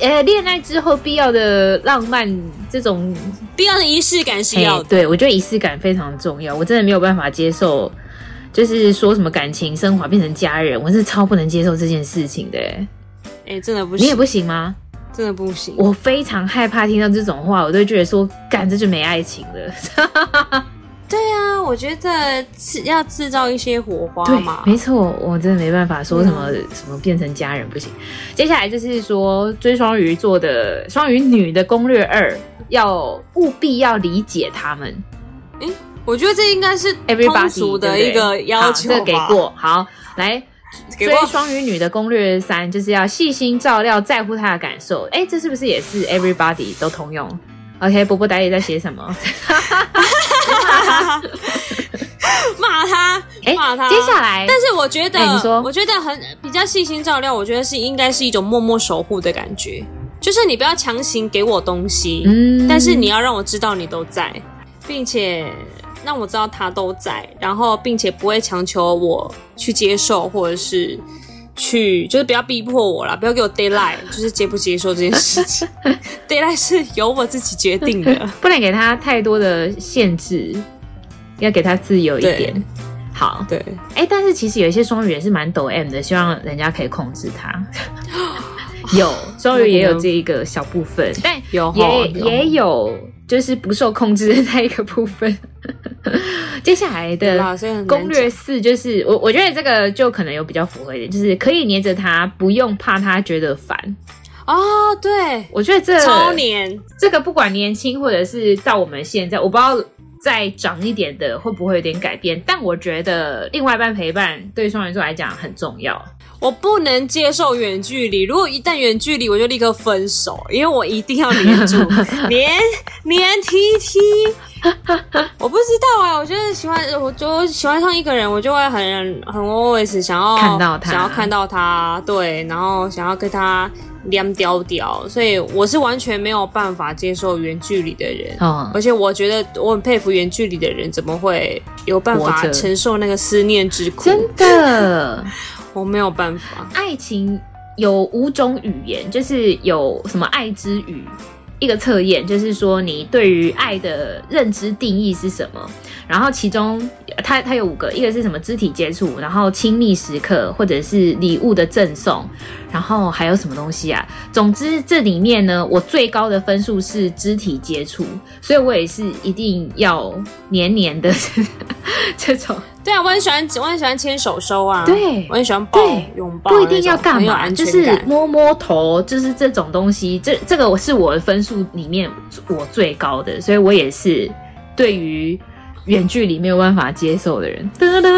呃，恋爱之后必要的浪漫，这种必要的仪式感是要的。对，我觉得仪式感非常重要，我真的没有办法接受，就是说什么感情升华变成家人，我是超不能接受这件事情的。哎，真的不行，你也不行吗？真的不行，我非常害怕听到这种话，我都觉得说，干，这就没爱情了。对啊，我觉得是要制造一些火花嘛。没错，我真的没办法说什么、嗯、什么变成家人不行。接下来就是说追双鱼座的双鱼女的攻略二，要务必要理解他们。哎，我觉得这应该是通俗的一个要求吧。这个、给过。好，来追双鱼女的攻略三，就是要细心照料，在乎她的感受。哎，这是不是也是 everybody 都通用？OK，波波大爷在写什么？骂他，骂他。接下来，但是我觉得，我觉得很比较细心照料。我觉得是应该是一种默默守护的感觉，就是你不要强行给我东西，嗯，但是你要让我知道你都在，并且让我知道他都在，然后并且不会强求我去接受，或者是。去就是不要逼迫我啦，不要给我 d a y l i g h t 就是接不接受这件事情。d a y l i g h t 是由我自己决定的，不能给他太多的限制，要给他自由一点。好，对，哎、欸，但是其实有一些双鱼也是蛮抖 M 的，希望人家可以控制他。有双鱼也有这一个小部分，但有也有。也有就是不受控制的那一个部分。接下来的攻略四就是我，我觉得这个就可能有比较符合一点，就是可以黏着他，不用怕他觉得烦。哦，对，我觉得这超黏，这个不管年轻或者是到我们现在，我不知道再长一点的会不会有点改变，但我觉得另外一半陪伴对双鱼座来讲很重要。我不能接受远距离，如果一旦远距离，我就立刻分手，因为我一定要黏住，黏黏 T T。我不知道啊，我觉得喜欢，我就喜欢上一个人，我就会很很 always 想要看到他，想要看到他，对，然后想要跟他黏屌屌，所以我是完全没有办法接受远距离的人。嗯，而且我觉得我很佩服远距离的人，怎么会有办法承受那个思念之苦？真的。我没有办法。爱情有五种语言，就是有什么爱之语，一个测验，就是说你对于爱的认知定义是什么。然后其中它它有五个，一个是什么肢体接触，然后亲密时刻，或者是礼物的赠送，然后还有什么东西啊？总之这里面呢，我最高的分数是肢体接触，所以我也是一定要黏黏的 这种。对啊，我很喜欢，我很喜欢牵手手啊。对，我很喜欢抱拥抱，不一定要干嘛，就是摸摸头，就是这种东西。这这个是我的分数里面我最高的，所以我也是对于。远距离没有办法接受的人，哒哒，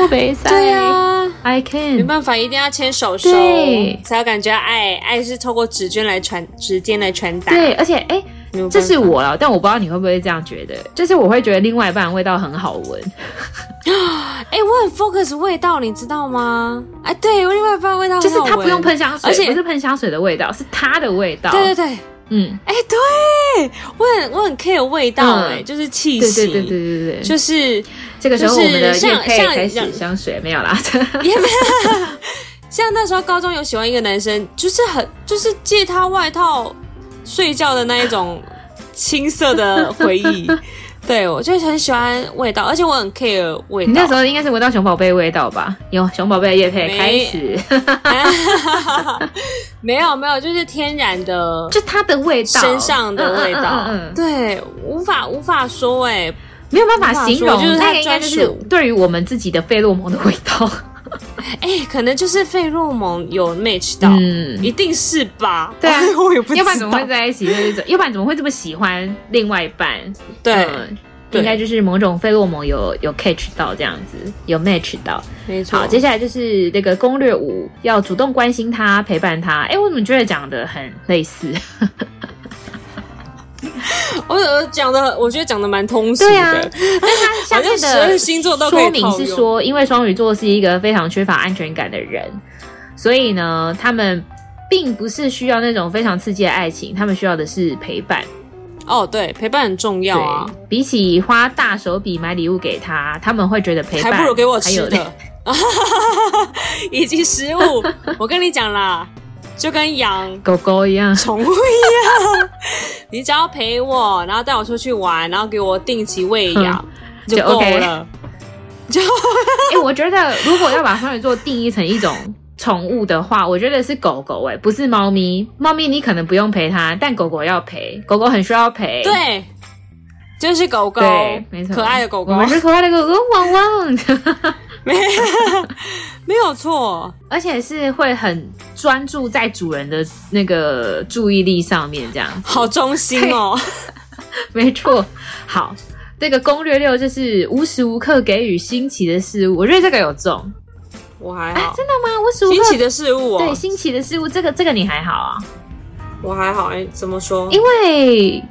我被塞。对啊，I can 没办法，一定要牵手手，才有感觉爱。爱是透过指尖来传，指尖来传达。对，而且哎、欸，这是我了，但我不知道你会不会这样觉得，就是我会觉得另外一半味道很好闻。哎、欸，我很 focus 味道，你知道吗？哎，对我另外一半味道很好闻，就是他不用喷香水，而且不是喷香水的味道，是他的味道。对对对。嗯，哎、欸，对我很我很 care 味道、欸，哎、嗯，就是气息，对对对对对对，就是这个时候我们的业配开始香水没有啦，也没有。像那时候高中有喜欢一个男生，就是很就是借他外套睡觉的那一种青涩的回忆。对，我就很喜欢味道，而且我很 care 味道。你那时候应该是闻到熊宝贝味道吧？有熊宝贝的业配开始。没有没有，就是天然的，就它的味道，身上的味道。嗯嗯嗯嗯、对，无法无法说哎、欸，没有办法形容，就是它应该就是对于我们自己的费洛蒙的味道。哎、欸，可能就是费洛蒙有 match 到，嗯，一定是吧？对啊，我也不知道，要不然怎么会在一起？就是，要不然怎么会这么喜欢另外一半？对，应该就是某种费洛蒙有有 catch 到这样子，有 match 到，没错。好，接下来就是那个攻略五，要主动关心他，陪伴他。哎、欸，我怎么觉得讲的很类似？我我讲的，我觉得讲的蛮通俗的。对啊，但他下面的星座都说明是说，因为双鱼座是一个非常缺乏安全感的人，所以呢，他们并不是需要那种非常刺激的爱情，他们需要的是陪伴。哦，对，陪伴很重要啊。比起花大手笔买礼物给他，他们会觉得陪伴还不如给我吃的，以及食物。我跟你讲啦。就跟养狗狗一样，宠物一样，你只要陪我，然后带我出去玩，然后给我定期喂养，嗯、就够了。就，哎、欸，我觉得如果要把双鱼座定义成一种宠物的话，我觉得是狗狗、欸，哎，不是猫咪。猫咪你可能不用陪它，但狗狗要陪，狗狗很需要陪。对，就是狗狗，没错，可爱的狗狗，我们是可爱的狗狗，汪汪。没有，没有错，而且是会很专注在主人的那个注意力上面，这样好忠心哦。没错，好，这个攻略六就是无时无刻给予新奇的事物，我觉得这个有中。我还好，真的吗？无时无刻新奇的事物，对，新奇的事物，这个这个你还好啊？我还好，哎，怎么说？因为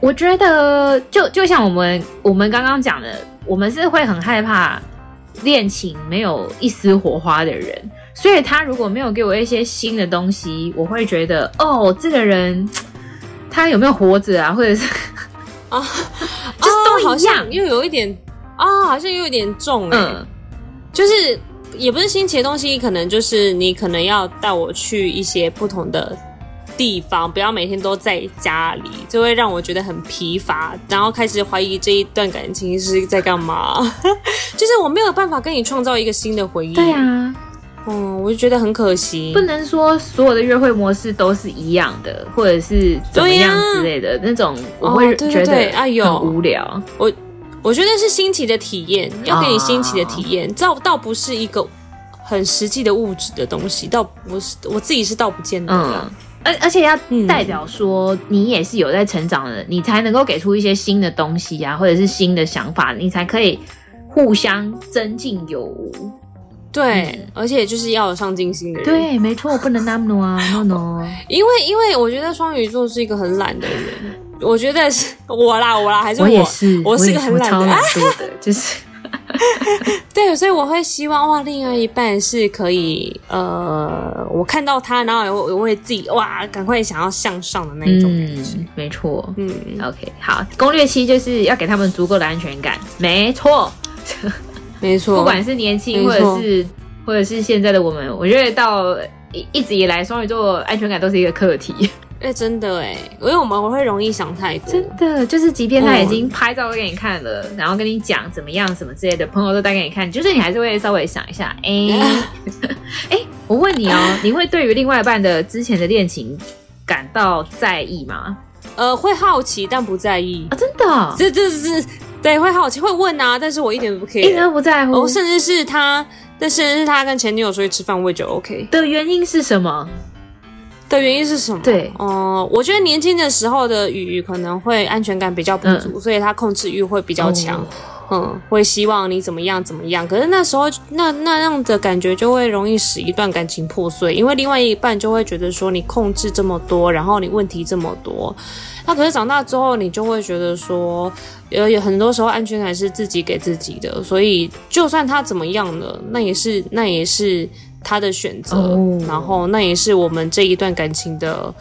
我觉得，就就像我们我们刚刚讲的，我们是会很害怕。恋情没有一丝火花的人，所以他如果没有给我一些新的东西，我会觉得哦，这个人他有没有活着啊？或者是 啊，就是都好像，又有一点啊，好像又有点重哎、欸，嗯、就是也不是新奇的东西，可能就是你可能要带我去一些不同的。地方不要每天都在家里，就会让我觉得很疲乏，然后开始怀疑这一段感情是在干嘛。就是我没有办法跟你创造一个新的回忆。对啊，嗯，我就觉得很可惜。不能说所有的约会模式都是一样的，或者是怎么样之类的、啊、那种，我会觉得哎呦很无聊。哦、我我觉得是新奇的体验，要给你新奇的体验，倒、啊、倒不是一个很实际的物质的东西，倒不是我自己是倒不见得的。嗯而而且要代表说你也是有在成长的，嗯、你才能够给出一些新的东西呀、啊，或者是新的想法，你才可以互相增进有无。对，嗯、而且就是要有上进心的人。对，没错，不能那么啊，no no。因为因为我觉得双鱼座是一个很懒的人，我觉得是我啦我啦，还是我，我也是，我是一个很懒的，懒的，就是。对，所以我会希望哇，另外一半是可以呃，我看到他，然后我我会自己哇，赶快想要向上的那一种感觉。嗯，没错。嗯，OK，好，攻略期就是要给他们足够的安全感。没错，没错，不管是年轻或者是或者是现在的我们，我觉得到一一直以来，双鱼座安全感都是一个课题。哎、欸，真的哎，因为我们我会容易想太多。真的，就是即便他已经拍照给你看了，嗯、然后跟你讲怎么样什么之类的，朋友都带给你看，就是你还是会稍微想一下。哎、欸，哎、欸，我问你哦、喔，你会对于另外一半的之前的恋情感到在意吗？呃，会好奇，但不在意啊。真的，这这是对，会好奇，会问啊，但是我一点都不 care，一点都不在乎。哦，甚至是他，但甚至是他跟前女友出去吃饭，我也就 OK。的原因是什么？的原因是什么？对，哦、呃，我觉得年轻的时候的鱼可能会安全感比较不足，嗯、所以他控制欲会比较强，哦、嗯，会希望你怎么样怎么样。可是那时候那那样的感觉就会容易使一段感情破碎，因为另外一半就会觉得说你控制这么多，然后你问题这么多。那可是长大之后，你就会觉得说，呃，有很多时候安全感是自己给自己的，所以就算他怎么样了，那也是那也是。他的选择，oh. 然后那也是我们这一段感情的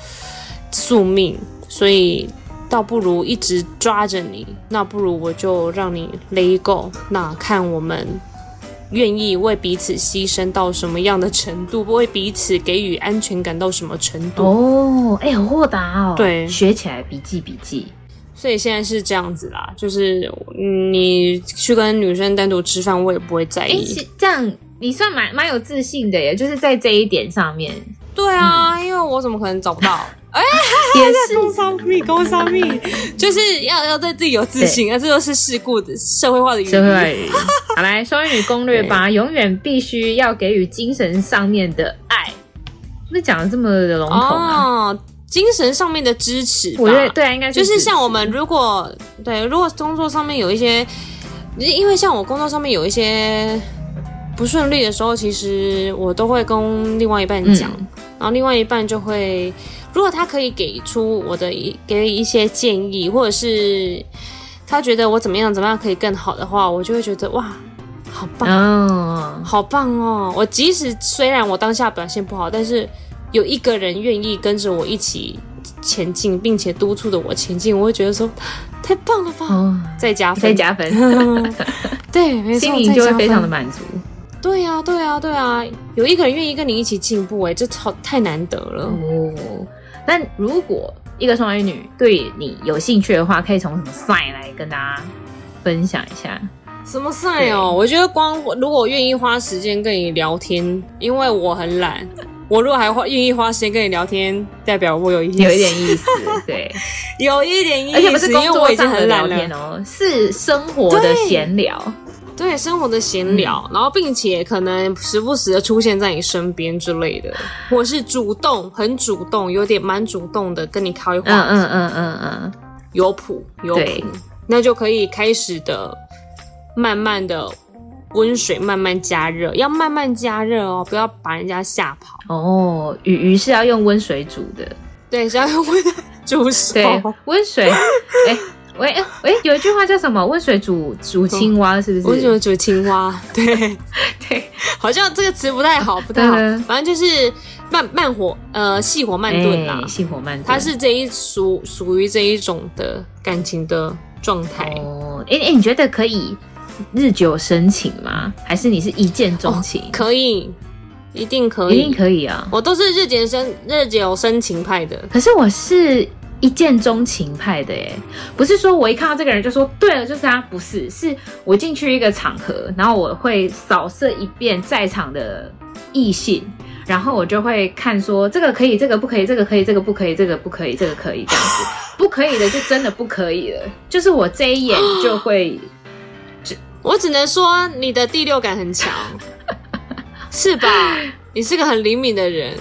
宿命，所以倒不如一直抓着你，那不如我就让你 let go，那看我们愿意为彼此牺牲到什么样的程度，为彼此给予安全感到什么程度。哦，哎，好豁达哦，对，学起来笔记笔记。所以现在是这样子啦，就是你去跟女生单独吃饭，我也不会在意。这样。你算蛮蛮有自信的耶，就是在这一点上面。对啊，嗯、因为我怎么可能找不到？哎、欸，也是工商密，工商密，就是要要对自己有自信啊！对这都是世故的社会化的语言。社会化语言。好，来双鱼女攻略吧，永远必须要给予精神上面的爱。那讲的这么的笼统啊、哦？精神上面的支持，我觉得对啊，应该就是像我们如果对，如果工作上面有一些，因为像我工作上面有一些。不顺利的时候，其实我都会跟另外一半讲，嗯、然后另外一半就会如果他可以给出我的一给一些建议，或者是他觉得我怎么样怎么样可以更好的话，我就会觉得哇，好棒哦，好棒哦！我即使虽然我当下表现不好，但是有一个人愿意跟着我一起前进，并且督促着我前进，我会觉得说太棒了吧！哦，再加分，再加分，对，没错，心里就会非常的满足。对呀、啊，对呀、啊，对啊，有一个人愿意跟你一起进步，哎，这超太难得了哦。那如果一个双鱼女对你有兴趣的话，可以从什么 sign 来跟大家分享一下？什么 sign 哦？我觉得光如果我愿意花时间跟你聊天，因为我很懒，我如果还花愿意花时间跟你聊天，代表我有一有一点意思，对，有一点意思，而且不是工作上的聊天哦，是生活的闲聊。对生活的闲聊，嗯，然后并且可能时不时的出现在你身边之类的，或是主动，很主动，有点蛮主动的跟你开话，嗯嗯嗯嗯嗯，有谱有谱，那就可以开始的，慢慢的温水慢慢加热，要慢慢加热哦，不要把人家吓跑哦。鱼鱼是要用温水煮的，对，是要用温煮熟，对，温水，哎。喂，喂，有一句话叫什么？温水煮煮青蛙，是不是？温水煮青蛙，对 对，好像这个词不太好，不太好。反正就是慢慢火，呃，细火慢炖啦，细火慢炖。它是这一属属于这一种的感情的状态。哦，哎哎，你觉得可以日久生情吗？还是你是一见钟情？哦，可以，一定可以，一定可以啊！我都是日久生日久生情派的。可是我是。一见钟情派的耶，不是说我一看到这个人就说对了，就是他，不是，是我进去一个场合，然后我会扫射一遍在场的异性，然后我就会看说这个可以，这个不可以，这个可以，这个不可以，这个不可以，这个可以，这样子，不可以的就真的不可以了，就是我这一眼就会，就我只能说你的第六感很强，是吧？你是个很灵敏的人。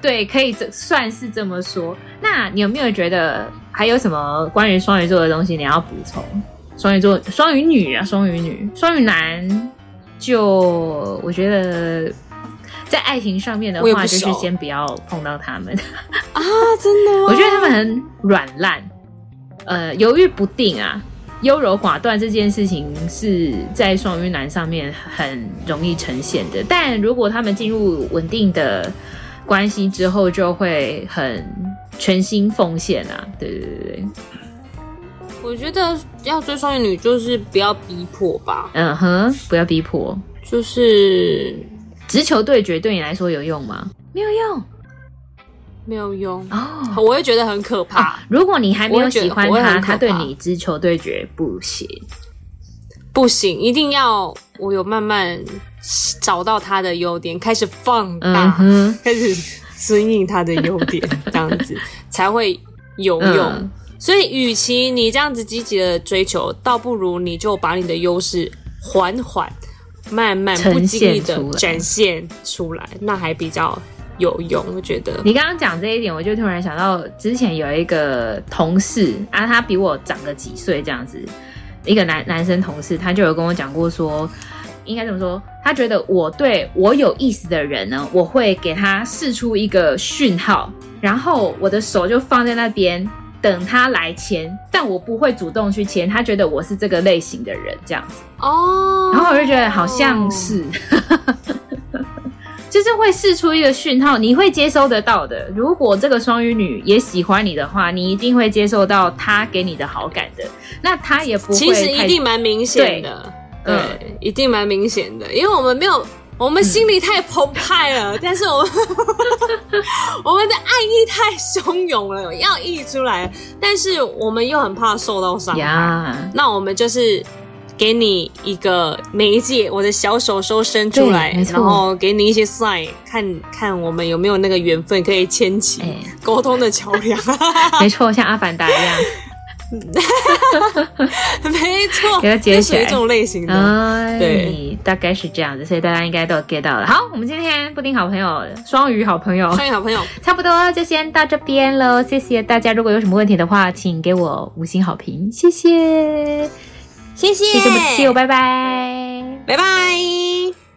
对，可以这算是这么说。那你有没有觉得还有什么关于双鱼座的东西你要补充？双鱼座、双鱼女啊，双鱼女、双鱼男，就我觉得在爱情上面的话，就是先不要碰到他们啊！真的吗？我觉得他们很软烂，呃，犹豫不定啊，优柔寡断这件事情是在双鱼男上面很容易呈现的。但如果他们进入稳定的关系之后就会很全心奉献啊！对对对对，我觉得要追双鱼女就是不要逼迫吧。嗯哼，不要逼迫，就是直球对决对你来说有用吗？没有用，没有用哦。我会觉得很可怕。哦，如果你还没有喜欢他，他对你直球对决不行，不行，一定要我有慢慢。找到他的优点，开始放大，嗯、开始顺应他的优点，这样子 才会有用。嗯、所以，与其你这样子积极的追求，倒不如你就把你的优势缓缓、慢慢、不经意的展现出来，那还比较有用。我觉得你刚刚讲这一点，我就突然想到，之前有一个同事啊，他比我长个几岁，这样子，一个男男生同事，他就有跟我讲过说。应该怎么说，他觉得我对我有意思的人呢，我会给他试出一个讯号，然后我的手就放在那边等他来牵，但我不会主动去牵。他觉得我是这个类型的人，这样子哦。然后我就觉得好像是，就是会释出一个讯号，你会接收得到的。如果这个双鱼女也喜欢你的话，你一定会接受到她给你的好感的。那她也不会，其实一定蛮明显的。对，嗯、一定蛮明显的，因为我们没有，我们心里太澎湃了，嗯、但是我们 我们的爱意太汹涌了，要溢出来，但是我们又很怕受到伤害，呀那我们就是给你一个媒介，我的小手手伸出来，然后给你一些 sign，看看我们有没有那个缘分可以牵起沟通的桥梁，没错，像阿凡达一样。没错，给它接起来，这种类型的，哎、对，大概是这样子，所以大家应该都 get 到了。好，我们今天布丁好朋友，双鱼好朋友，双鱼好朋友，差不多就先到这边喽。谢谢大家，如果有什么问题的话，请给我五星好评，谢谢，谢谢。谢谢不起哦拜拜。拜拜。